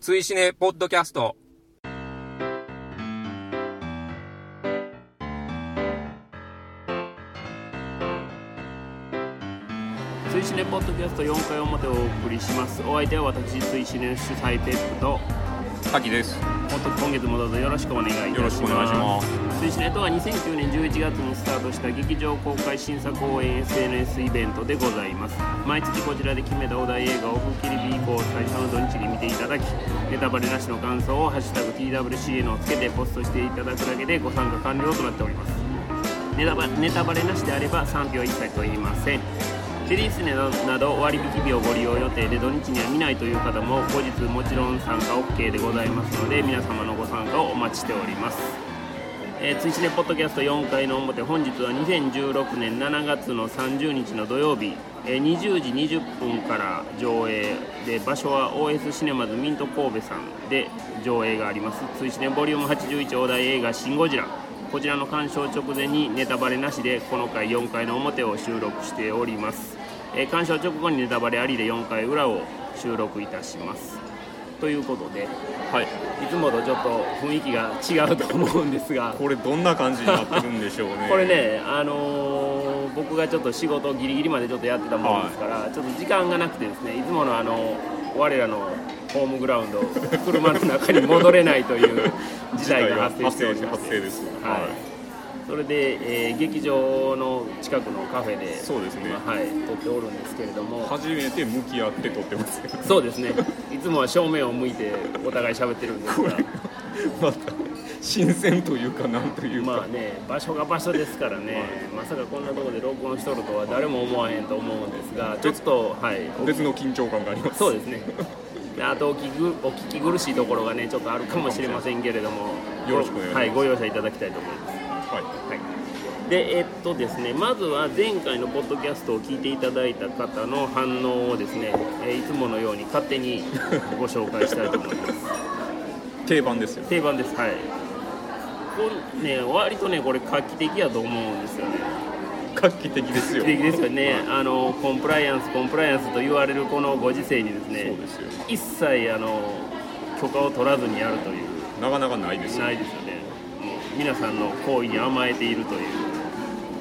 追試ねポッドキャスト。追試ねポッドキャスト4回表をお送りします。お相手は私追試ね主催ペップと滝です。本当今月もどうぞよろしくお願いいたします。よろしくお願いします。追試ねとは2009年11月にスタートした劇場公開審査公演 SNS イベントでございます。毎月こちらで決めたお題映画を風切り日以降最初の土日に見ていただきネタバレなしの感想を「ハッシュタグ #TWCN」をつけてポストしていただくだけでご参加完了となっております。ネタバネタバレなしであれば賛否は一切問いませんリリス値など割引日をご利用予定で土日には見ないという方も後日もちろん参加 OK でございますので皆様のご参加をお待ちしております。えー、追試ねポッドキャスト4回の表本日は2016年7月の30日の土曜日、えー20時20分から上映で場所は OS シネマズミント神戸さんで上映があります。追試ねボリューム81お題映画「シン・ゴジラ」こちらの鑑賞直前にネタバレなしでこの回4回の表を収録しております、えー鑑賞直後にネタバレありで4回裏を収録いたします。ということではい。いつもとちょっと雰囲気が違うと思うんですが。これどんな感じになってるんでしょうね。これね、あのー僕がちょっと仕事ギリギリまでちょっとやってたもんですから、ちょっと時間がなくてですねいつものあの我らのホームグラウンド車の中に戻れないという事態が発生しておりま して発生です。はいそれで、えー劇場の近くのカフェでそうですね。今はい撮っておるんですけれども。初めて向き合って撮ってますよ。そうですね。いつもは正面を向いてお互い喋ってるんですが。また新鮮というかなんというか、まあね場所が場所ですからね、まさかこんなところで録音しとるとは誰も思わへんと思うんですがちょっとはい別の緊張感があります。そうですね。であとお聞きぐお聞き苦しいところがねちょっとあるかもしれませんけれども。よろしくお願いします。はいご容赦いただきたいと思いますはい。はい、でえっとですねまずは前回のポッドキャストを聞いていただいた方の反応をですね、えーいつものように勝手にご紹介したいと思います。定番ですよ定番です。はい。こんね割とねこれ画期的やと思うんですよね。画期的ですよ。ですよね。あのコンプライアンスコンプライアンスと言われるこのご時世にですね一切あの許可を取らずにやるという。なかなかないですよ。ないですよね皆さんの行為に甘えているという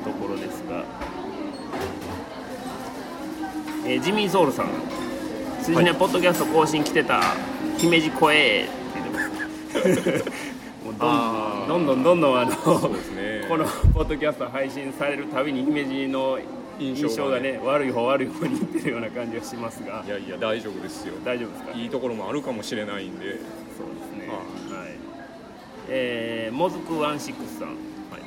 ところですが、えージミーソウルさん「数字ね、ポッドキャスト更新来てた。姫路声」って言ってますどんどんどんどんあのね。このポッドキャスト配信されるたびに姫路の印印象がねね悪い方悪い方にいってるような感じがしますが。いやいや大丈夫ですよ。大丈夫ですか？いいところもあるかもしれないんで。えー、もずくワンシックスさん。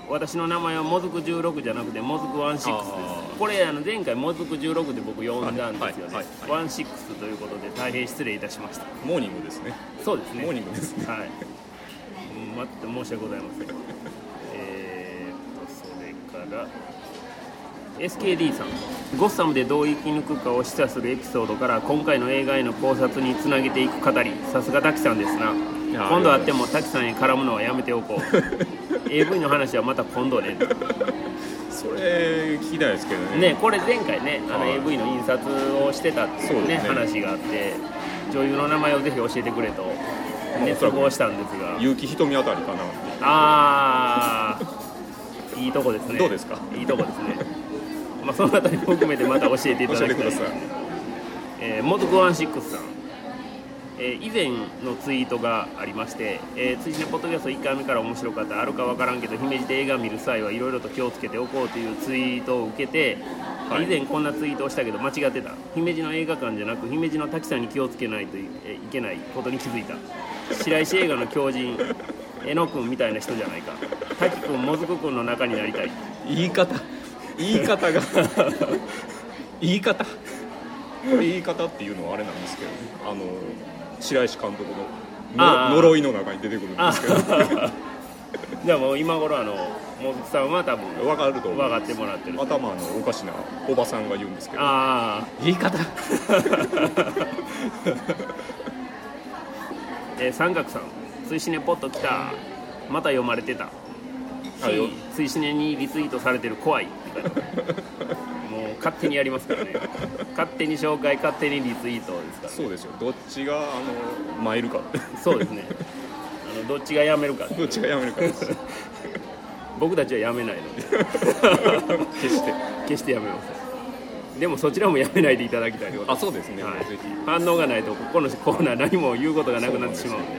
私の名前はもずく16じゃなくてもずくワンシックスです。これあの前回もずく16で僕呼んだんですよね、はいはいはい。ワンシックスということで大変失礼いたしました。モーニングですね。そうですね。モーニングですね。はい。うん待って申し訳ございません。えーとそれから SKD さん。ゴッサムでどう生き抜くかを示唆するエピソードから今回の映画への考察につなげていく語り。さすが滝さんですな今度会っても滝さんに絡むのはやめておこう。AV の話はまた今度ね。それ聞きたいですけどね。ねこれ前回ねあのはい。AV の印刷をしてたっていうねね。話があって女優の名前をぜひ教えてくれと熱望したんですが。結城ひとみあたりかなああいいとこですね。どうですか？いいとこですね。まあそのあたりも含めてまた教えていただきたい。ください。えー、モズクワンシックスさん、えー以前のツイートがありまして「えー、追試ねポッドキャスト1回目から面白かったあるかわからんけど姫路で映画見る際はいろいろと気をつけておこう」というツイートを受けて、はい。以前こんなツイートをしたけど間違ってた。姫路の映画館じゃなく姫路の滝さんに気をつけないとい,、えーいけないことに気づいた。白石映画の狂人 えのくんみたいな人じゃないか。滝くんもずくくんの中になりたい。言い方。言い方が。言い方。これ言い方っていうのはあれなんですけどあの白石監督のの呪いの中に出てくるんですけど。じゃあもう今頃あのもずくさんは多分分かると思分かってもらってる。頭のおかしなおばさんが言うんですけど。ああ言い方。えー三角さん「追試ねポット来た。また読まれてた追試ねにリツイートされてる怖い。ってもう勝手にやりますからね。勝手に紹介勝手にリツイートですから、そうですよ。どっちがあの参るか。そうですね。あのどっちがやめるか。どっちがやめるかです。僕たちはやめないので。決して。決してやめません。でもそちらもやめないでいただきたいあそうですね、はい。反応がないとここのコーナー何も言うことがなくなってしまうんで。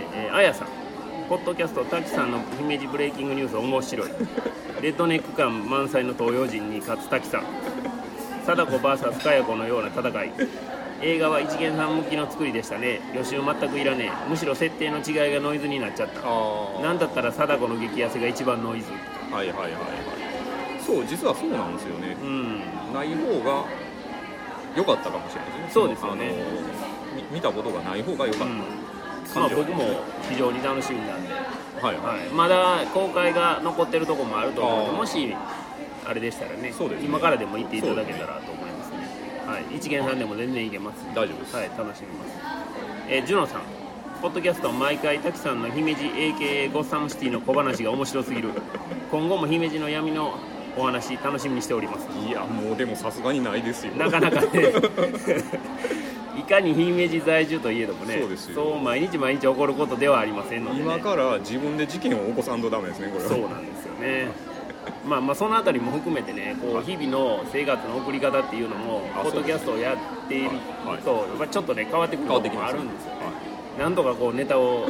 で、えーあやさんポッドキャスト滝さんの姫路ブレイキングニュース面白い。レッドネック感満載の東洋人に勝つ滝さん。貞子 VS かや子のような戦い。映画は一元さん向きの作りでしたね。予習全くいらねえ。むしろ設定の違いがノイズになっちゃった。あなんだったら貞子の激痩せが一番ノイズ。あはいはいはいはい。そう実はそうなんですよね。うん。ない方が良かったかもしれないですね。そうですよね。見たことがない方が良かった、うんまあ僕も非常に楽しみなんで、はい。はい、はい、まだ公開が残ってるとこもあると思うのでもしあれでしたらねね。今からでも行っていただけたらと思いますね。はい、一元さんでも全然行けます大丈夫です、はい楽しみます。えージュノさん。ポッドキャスト毎回滝さんの姫路 AKA ゴッサムシティの小話が面白すぎる。今後も姫路の闇のお話楽しみにしております。いやもうでもさすがにないですよ。なかなかね いかに姫路在住といえどもねそうですよ。そう毎日毎日起こることではありませんので、ね、今から自分で事件を起こさんとダメですねこれは。そうなんですよね。まあまあそのあたりも含めてねこう日々の生活の送り方っていうのもあポッドキャストをやっているとやっぱりちょっとね変わってくるところもあるんですよはい。なんとかこうネタを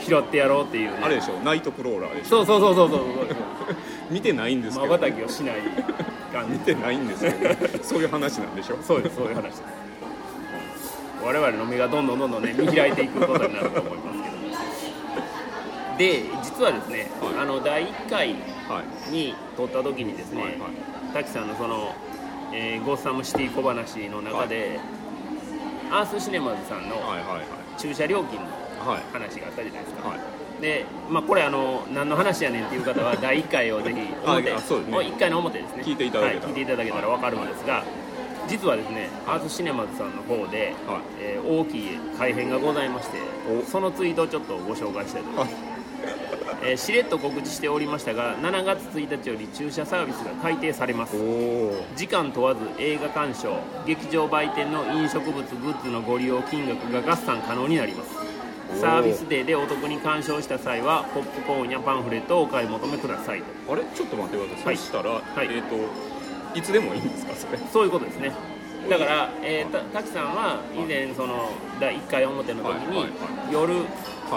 拾ってやろうっていうね。あれでしょ。ナイトクローラーでしょ。そうそうそうそうそう。見てないんですまけど、ばたきをしない感じ。見てないんですけど。そういう話なんでしょ。そうですそういう話です我々の目がどんどんどんどんね 見開いていくことになると思いますけど。で実はですね、はい。あの第1回はい。に撮った時にですね、はいはい。滝さんのその、えーゴッサムシティ小話の中で、アースシネマズさんの駐車料金のはい話があったじゃないですか、はい。で、まあ、これあの何の話やねんっていう方は第1回をぜひ表あそうですね。1回の表ですね。聞いていただけたら。はい、聞いていただけたら分かるんですが、実はですねアースシネマズさんの方で、はい。えー大きい改変がございましてお。そのツイートをちょっとご紹介したいと思います。えーしれっと告知しておりましたが7月1日より駐車サービスが改定されます。時間問わず映画鑑賞劇場売店の飲食物グッズのご利用金額が合算可能になります。サービスデーでお得に鑑賞した際はポップコーンやパンフレットをお買い求めくださいと。あれ？ちょっと待ってください、はい。そしたら、い。えっ、といつでもいいんですかそれ？そういうことですね。だから、えー、た滝さんは以前その第1回表の時に、夜、はい。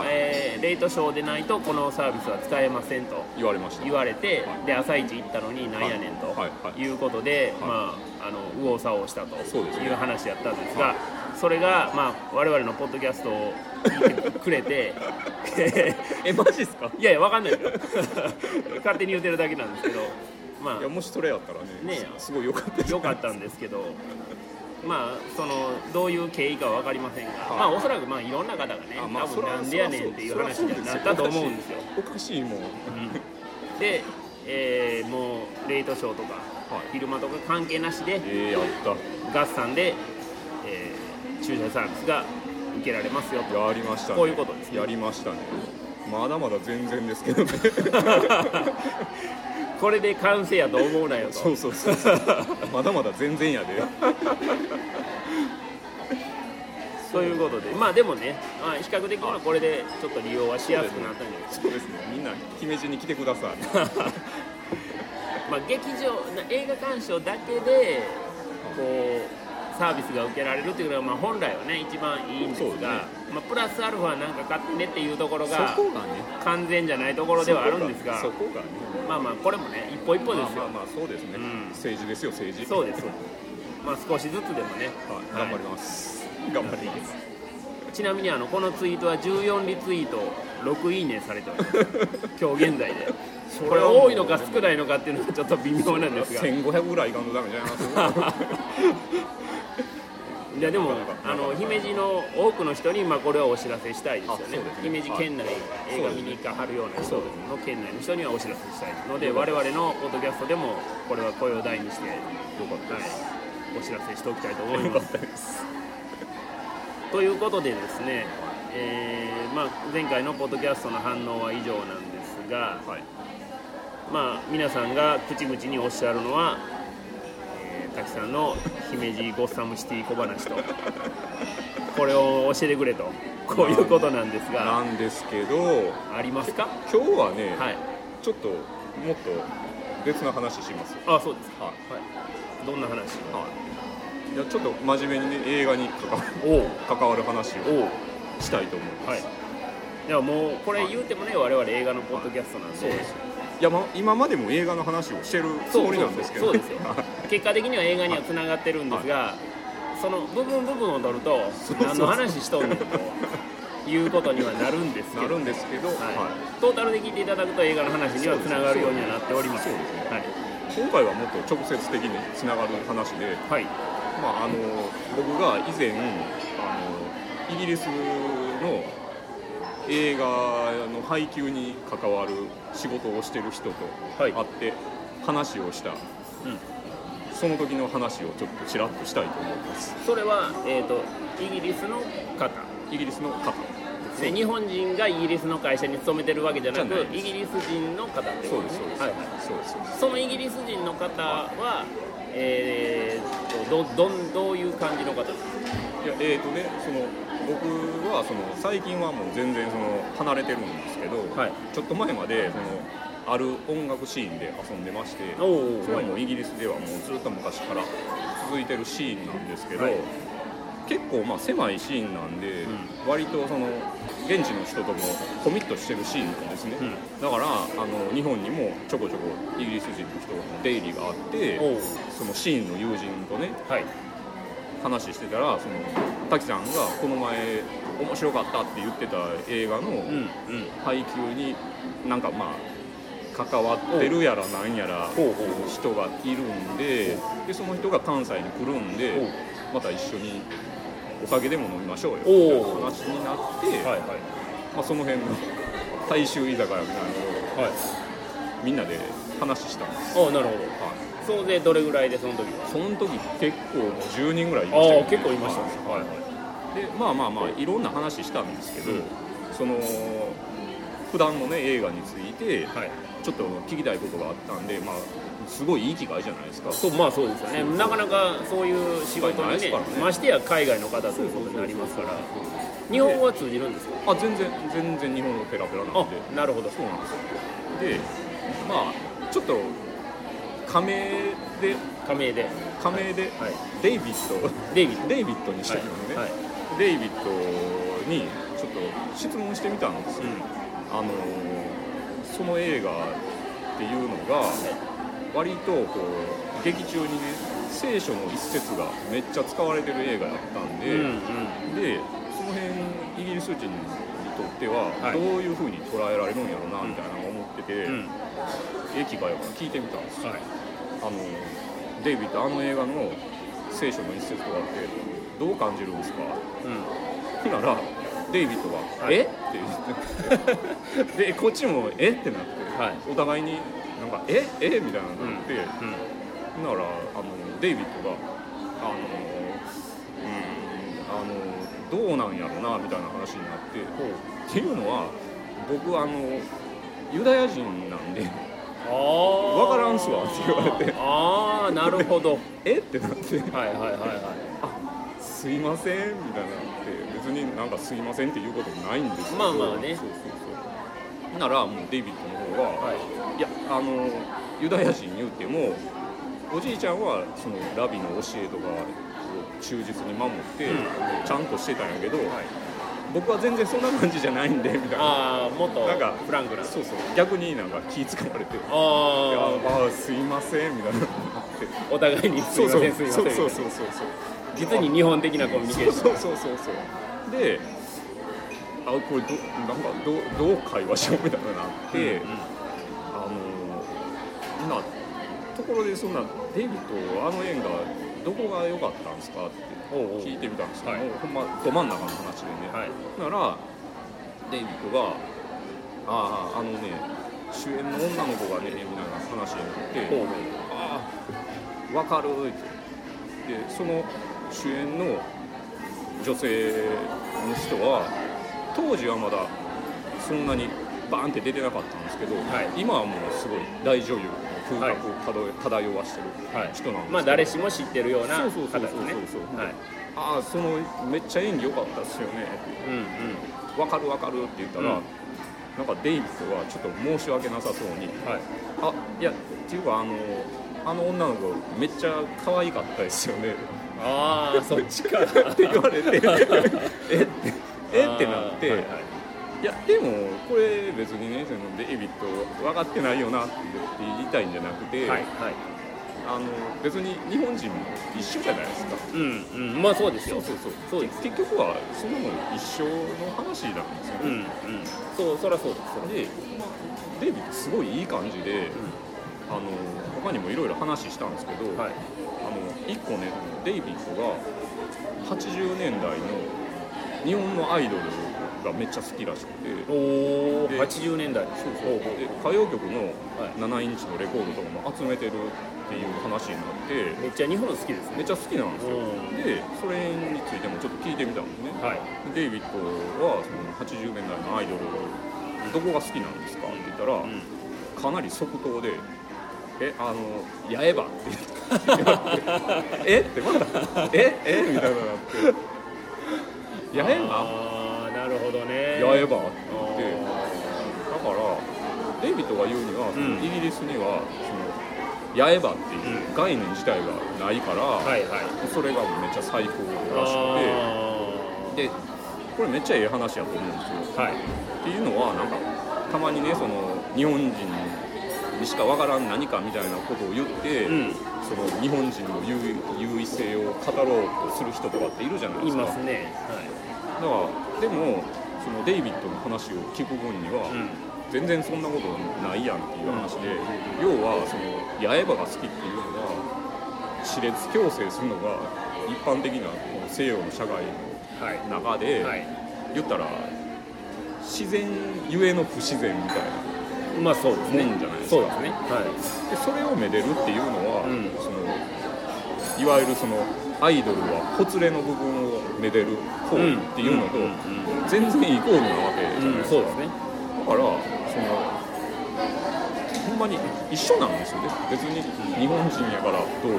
えーレイトショーでないとこのサービスは使えませんと言われました。言われて、はい。で朝一行ったのになんやねんとはい。うことで、はい。まあ、あの右往左往したとそうですね。いう話やったんですが、それが、まあ、我々のポッドキャストを聞いてくれて えマジですか？いやいやわかんないですよ。勝手に言ってるだけなんですけどまいやもしそれやったらねねすごい良かった良かったんですけどまあそのどういう経緯かは分かりませんが、い。まあおそらくまあいろんな方がねあまあ多分なんでやねんっていう話になったと思うんですよ。おかしいもん。うん。で、えーもうレイトショーとか、はい。昼間とか関係なしでえー、やった。合算で、えー駐車サービスが受けられますよと。やりましたね。こういうことですね。やりましたねまだまだ全然ですけどね。これで完成やと思うなよと。そうそうそうそう。まだまだ全然やで。そういうことで。まあでもね、まあ、比較的にはこれでちょっと利用はしやすくなったんじゃないですか。そうですね。みんな姫路に来てください。まあ、劇場な映画鑑賞だけでこうサービスが受けられるっていうのは、まあ、本来はね一番いいんですそうですね。が、まあ、プラスアルファなんか買ってねっていうところが完全じゃないところではあるんですがね。まあまあこれもね一歩一歩ですよ、まあまあまあそうですね、うん。政治ですよ政治。そうです。まあ少しずつでもね、はい、頑張ります、頑張ります。ちなみにあのこのツイートは14リツイート6いいねされてます。今日現在で。これ多いのか少ないのかっていうのはちょっと微妙なんですが。1500ぐらいいかんとダメじゃないます いやでもあの姫路の多くの人にまあこれはお知らせしたいですよね。ね。姫路県内、映画見に行かはるような人の県内の人にはお知らせしたい。ので我々のポッドキャストでもこれは声を大にして、はい、よかったです、お知らせしておきたいと思います。ということでですねえーまあ、前回のポッドキャストの反応は以上なんですが、はい。まあ、皆さんが口々におっしゃるのは、えー、滝さんの姫路ゴッサムシティ小話とこれを教えてくれとこういうことなんですがなんですけどありますか？今日はね、はい。ちょっともっと別な話します。あそうですか、はい。はい、どんな話？はい。いやちょっと真面目にね映画に関わる話をしたいと思います、はい。いやもうこれ言うてもね我々映画のポッドキャストなんで、そうです。いや、ま、今までも映画の話をしてるつもりなんですけど、そうですよ結果的には映画にはつながってるんですが、その部分部分を取ると何の話しとんねんということにはなるんですけど。なるんですけど、はい。はトータルで聞いていただくと映画の話にはつながるようにはなっております。すね。はい、い、今回はもっと直接的につながる話で、はい。まあ、あの僕が以前あのイギリスの映画の配給に関わる仕事をしてる人とはい。会って話をした、その時の話をちょっとちらっとしたいと思います。それは、えー、とイギリスの方。イギリスの方。で日本人がイギリスの会社に勤めてるわけじゃなくイギリス人の方ってことそうですそうです、はいはい。そうですそうです。そのイギリス人の方は、えー、とどどんどういう感じの方？ですかいやえーとねその僕はその最近はもう全然その離れてるんですけど、はい。ちょっと前までそのある音楽シーンで遊んでましてそれはもうイギリスではもうずっと昔から続いてるシーンなんですけど、はい。結構まあ狭いシーンなんで、う割とその現地の人ともコミットしてるシーンなんですね、うん。だからあの日本にもちょこちょこイギリス人の人の出入りがあってそのシーンの友人とねはい。話してたらその滝さんがこの前面白かったって言ってた映画の配給になんかまあ関わってるやらなんやら人がいるんででその人が関西に来るんでまた一緒にお酒でも飲みましょうよおうみたいな話になって、はいはい。まあ、その辺の大衆居酒屋みたいなのをはい。みんなで話したんです、ああなるほど。はい、総勢どれぐらいでその時は？その時結構もう10人ぐらいいましたよああ結構いましたね。はいはい。はいでまあまあまあいろんな話したんですけど、うん。その普段のね映画についてはいちょっと聞きたいことがあったんでまあすごいいい機会じゃないですか。そうまあそうですよね。なかなかそういう仕事にねないですからね。ましてや海外の方ということになりますから。日本語は通じるんですか？あ全然全然日本語ペラペラなんで。あなるほど。そうなんですよ。でまあちょっと仮名で加盟で。仮名で、はい。デイビッド。デイビッド。デイビッドにしてるのね、はい。はい。デイビッドにちょっと質問してみたんですよ、うあのその映画っていうのが割とこう劇中にね聖書の一節がめっちゃ使われてる映画やったんで、んうんうん。でその辺イギリス人にとってははい。どういう風に捉えられるんやろうなみたいなのを思ってて、うん。ええ機会やから聞いてみたんです。よ、はい。あのデイビッドあの映画の聖書の一節とかってどう感じるんですか？うんならデイビッドが「はい。え？っ?」て言って。でこっちも「え？っ?」てなって、はい。お互いになんか「え？え？みたいなのになって、うんならあのデイビッドが「あのうんあのどうなんやろな」みたいな話になってっていうのは僕あのユダヤ人なんでああわからんすわって言われて。ああなるほど。え？ってなって。はいはいはいはい。あすいませんみたいなのって別になんかすいませんっていうこともないんですけどまあまあね。そうそうそう。ならもうデイビッドの方が、はい。いやあのユダヤ人言うてもおじいちゃんはそのラビの教えとかを忠実に守って、うん。ちゃんとしてたんやけど、はい。僕は全然そんな感じじゃないんでみたいな。ああもっとなんかフランクな。そうそう。逆になんか気使われて「いやあああすいません」みたいな。お互いにすいませんすいません。そうそうそうそうそう実に日本的なコミュニケーション。そうそうそうそうであこれどなんかどうどう会話しようみたいなのがあって、うんあのなところでそんなデイビッドあの映画どこが良かったんですかって聞いてみたんですけど、ほんまど真ん中の話でね、はい。ならデイビッドが「あああのね主演の女の子がね」みたいな話になってほうほう「ああ分かる」って。でその主演の女性の人は当時はまだそんなにバーンって出てなかったんですけど、はい。今はもうすごい大女優の風はい格を漂漂わしてるはい人なんですけど、まあ誰しも知ってるようなそうそう方ですそうそう。ねそうはい。ああそのめっちゃ演技良かったっすよね。うんうん。わかるわかるって言ったら、うん。なんかデイビッドはちょっと申し訳なさそうにはい。あいやっていうかあのあの女の子めっちゃ可愛かったですよねああそっちかって言われてえってえってなって、はいはい。いやでもこれ別にねそのデイビッド分かってないよなって言いたいんじゃなくて、はいはい。あの別に日本人も一緒じゃないですか。うんうんまあそうですよ。そうそうそう。です結局はそんなもん一緒の話なんですよ。うんうん。ね、そうそりゃそうですそで、まあ、デイビッドすごいいい感じで、あの他にもいろいろ話したんですけど、らはい1個ねデイビッドが80年代の日本のアイドルがめっちゃ好きらしくて。おおで80年代。そうそう。で歌謡曲のはい。7インチのレコードとかも集めてるっていう話になって。めっちゃ日本好きですね。めっちゃ好きなんですよ。うん。でそれについてもちょっと聞いてみたんですね。はい。デイビッドはその80年代のアイドルどこが好きなんですかって言ったら、うん。かなり即答で「えあの八重歯」って。言ってえってまだ「ええみたいなのがあって「八重歯ああなるほどね。八重歯」って。言ってだからデイビッドが言うには、うん。イギリスにはその八重歯っていう概念自体がないから、はいはい。それがめっちゃ最高らしくて。でこれめっちゃええ話やと思うんですよ。はい。っていうのはなんかたまにねその日本人にしかわからん何かみたいなことを言って、うん。その日本人の優優位性を語ろうとする人とかっているじゃないでいすか。ますね。だからでもそのデイビッドの話を聞く分には、はいうん。全然そんなことないやんっていう話で、要はその八重歯が好きっていうのは歯列矯正するのが一般的な西洋の社会はいの中で、はい。言ったら自然ゆえの不自然みたいなまあそうですね。もんじゃないですか。そうですね。はでそれをめでるっていうのは、うん。そのいわゆるそのアイドルはほつれの部分をめでる方いっていうのと、全然イコールなわけじゃないですか、そうですね。だからそのほんまに一緒なんですよね。別に日本人やからどう、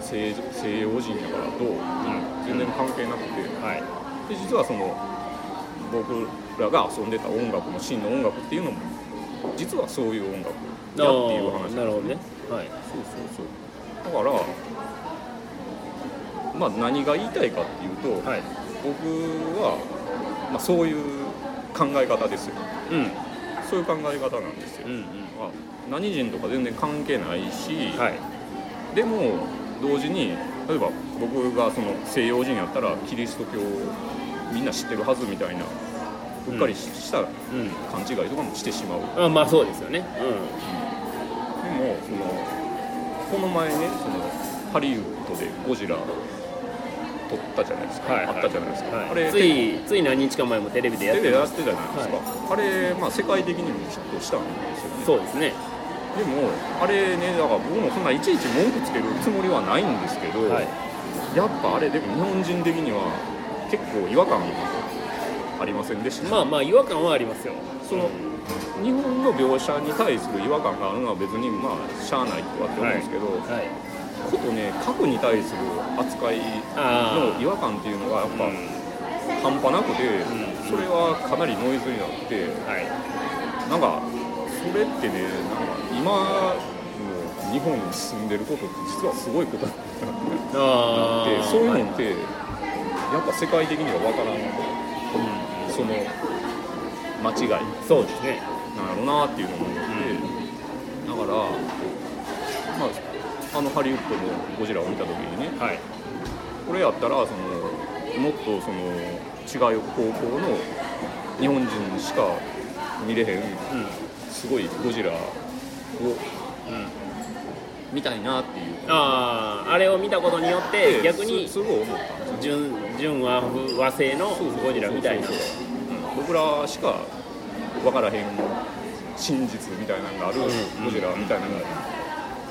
西西洋人やからどう、全然関係なくて、はい。で実はその僕らが遊んでた音楽の真の音楽っていうのも実はそういう音楽やっていう話なるほどね。はい。そうそうそう。だからまあ何が言いたいかっていうと、はい。僕は、まあ、そういう考え方ですよ。うん。そういう考え方なんですよ、うんうん。まあ何人とか全然関係ないし、はい。でも同時に例えば僕がその西洋人やったらキリスト教をみんな知ってるはずみたいなうっかりしたうん勘違いとかもしてしまう、あまあそうですよね。でもそのこの前ねそのハリウッドでゴジラ撮ったじゃないですか、はいあったじゃないですか、はい。あれついつい何日か前もテレビでやっテてたじゃないですか、あれ、まあ、世界的にもヒットしたんですよね。そうですね。でもあれねだから僕もそんないちいち文句つけるつもりはないんですけど、はいやっぱあれでも日本人的には結構違和感ありませんでした、まあまあ違和感はありますよ。その日本の描写に対する違和感があるのは別にまあしゃあないとはって思うんですけど、はいことね核に対する扱いあの違和感っていうのがやっぱ半端なくて、ん。それはかなりノイズになってはい。なんかそれってねなんか今の日本に住んでることって実はすごいことだってあそういうのってやっぱ世界的には分からんその間違い。そうですね。なんやろうなっていうのを思って、だから、まあ、あのハリウッドのゴジラを見た時にね。はい。これやったらそのもっとその違う方向の日本人しか見れへんうん。すごいゴジラをうん見たいなっていう。あああれを見たことによって逆に純純和風和製のゴジラみたいな。僕らしか分からへん真実みたいなのがあるんゴジラみたいなのが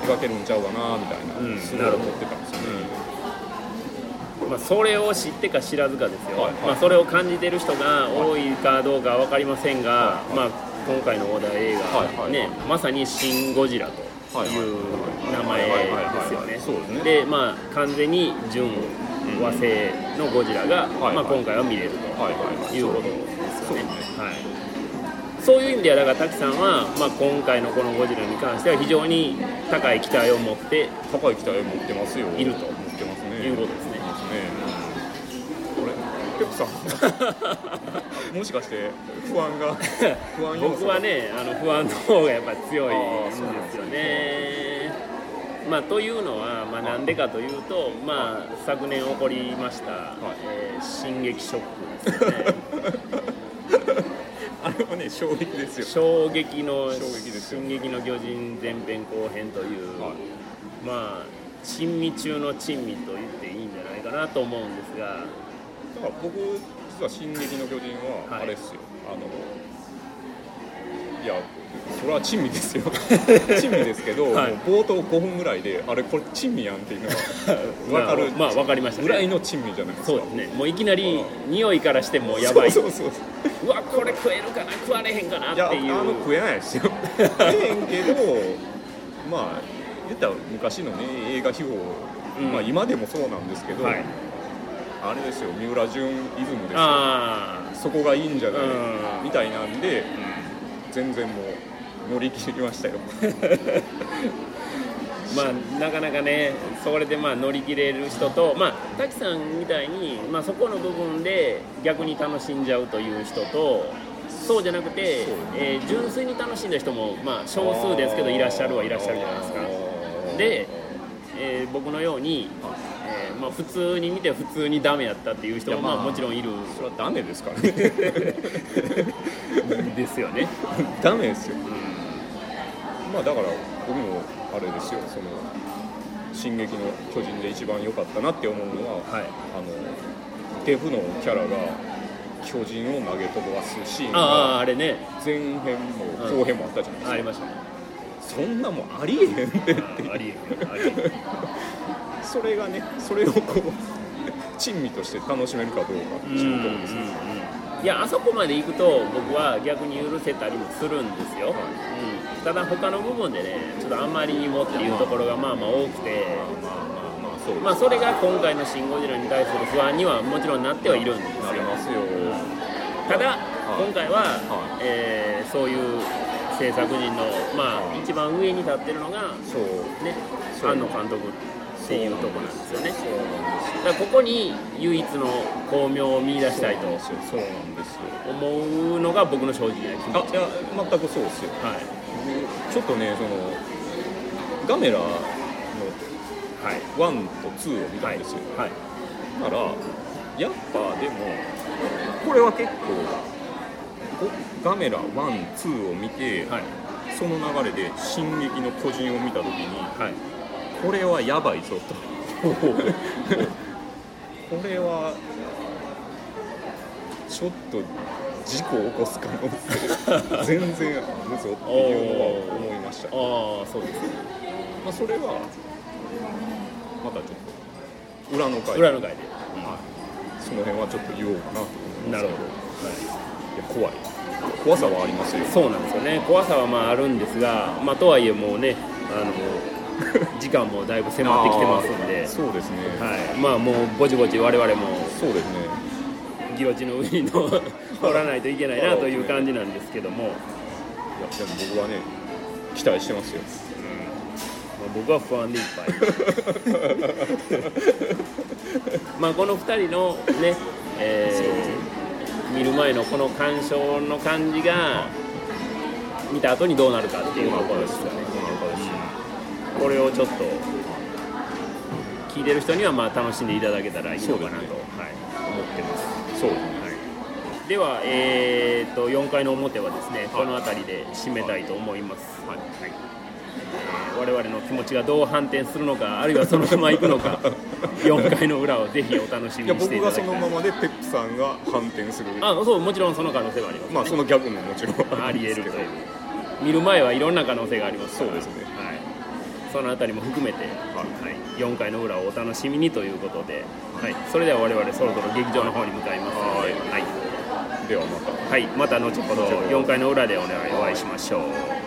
描けるんちゃうかなみたいな、うんすごい思ってたんですよね、まあ、それを知ってか知らずかですよ、はいはい。まあ、それを感じてる人が多いかどうかは分かりませんが、はいまあ、今回のオーダー映画、はいはい。ね、まさに「シン・ゴジラ」という名前ですよね。そうでまあ完全に純和製のゴジラが、はいまあ、今回は見れると。いうことですよね。そうはい。そういう意味ではだから滝さんは、まあ、今回のこのゴジラに関しては非常に高い期待を持って高い期待を持ってますよ。いると。持ってますね。いうことですペプさん。もしかして不安が 不安僕はねあの不安の方がやっぱり強いんですよね。まあ、というのは、まあ、なんでかというと、まあ、昨年起こりました、えー進撃ショックですよね。あれはね衝撃ですよ。衝撃の衝撃ですよ。進撃の巨人前編後編という、はい。まあ珍味中の珍味と言っていいんじゃないかなと思うんですがだから僕実は「進撃の巨人」ははい。あれですよ、あのいやそれは珍味ですよ。珍味ですけど、はい。もう冒頭5分ぐらいであれこれ珍味やんっていうのが 分かるまあまあ分かりましたね。ぐらいの珍味じゃないですか。そうですね。もういきなり匂いからしてもやばい。そうそうそうう。わこれ食えるかな？食われへんかな？っいやあていうの食えないですよ。食えへんけどまあ言ったら昔のね映画秘宝、うん。まあ今でもそうなんですけど、はいあれですよ三浦淳イズムですよ。あそこがいいんじゃない、うん。みたいなんで全然もう乗り切りましたよ。まあなかなかねそれでまあ乗り切れる人とまあ滝さんみたいに、まあ、そこの部分で逆に楽しんじゃうという人とそうじゃなくて、そうえー純粋に楽しんだ人もまあ少数ですけどいらっしゃるはいらっしゃるじゃないですか。で、えー僕のように、えーまあ、普通に見て普通にダメやったっていう人もまあまあもちろんいる。それはダメですからね。ですよね、ダメですよ。まあだから僕もあれですよ。その「進撃の巨人」で一番良かったなって思うのは、はい、あのデフのキャラが巨人を投げ飛ばすシーンああがあれね。前編も後編もあったじゃないですか、ありましたね。そんなもんありえへんって。ありえんありえんそれがねそれをこう 珍味として楽しめるかどうかっていうところですね、いやあそこまで行くと僕は逆に許せたりもするんですよ、うん、ただ他の部分でねちょっとあんまりにもっていうところがまあまあ多くて、まあまあまあそうまあ、それが今回の「シン・ゴジラ」に対する不安にはもちろんなってはいるんですよ。なりますよ、ただ、い。今回は、はい。えーそういう制作陣の、まあ、一番上に立ってるのが、そう。ね、庵野監督っていうところなんですよね。だからここに唯一の巧妙を見出したいとそうなんですよ。思うのが僕の正直な気持ち。あいや全くそうですよ。はい。僕ちょっとねそのガメラのはい。1と2を見たんですよ、はい。ならやっぱでもこれは結構こガメラ12を見て、はい。その流れで「進撃の巨人」を見た時にはいこれはやばいぞと。これはちょっと事故を起こす可能性全然あるぞっていうのは思いました、まああそうです。ねあ、それはまたちょっと裏の回で裏の回で、その辺はちょっと言おうかなと思いますなるほど、いや怖い。怖さはありますよ。そうなんですよね。怖さはまああるんですが、まあ、とはいえもうねあの時間もだいぶ迫ってきてますんで。そうですね、はい、まあもうぼちぼち我々もそうですね。ギロチの上に乗乗 らないといけないなという感じなんですけども、いやでも僕はね期待してますよ。まあ、僕は不安でいっぱい。まあこの2人のね、えー見る前のこの鑑賞の感じが見た後にどうなるかっていうところですよねこれをちょっと聞いてる人にはまあ楽しんでいただけたらいいのかなと、ねはい、思ってます。そうでは、えー、と4回の表はですね、この辺りで締めたいと思います、はい。えー我々の気持ちがどう反転するのかあるいはそのまま行くのか 4回の裏をぜひお楽しみにしてい僕ただきたい。がそのままでペップさんが反転する。あそうもちろんその可能性はあります、まあそのギャグももちろんありえるという。見る前はいろんな可能性がありますそうですね。はい、そのあたりも含めて、はい。4回の裏をお楽しみにということで、はい、それでは我々そろそろ劇場の方に向かいますので、はい。ではまた。はい、また後ほど4回の裏でお会いしましょう。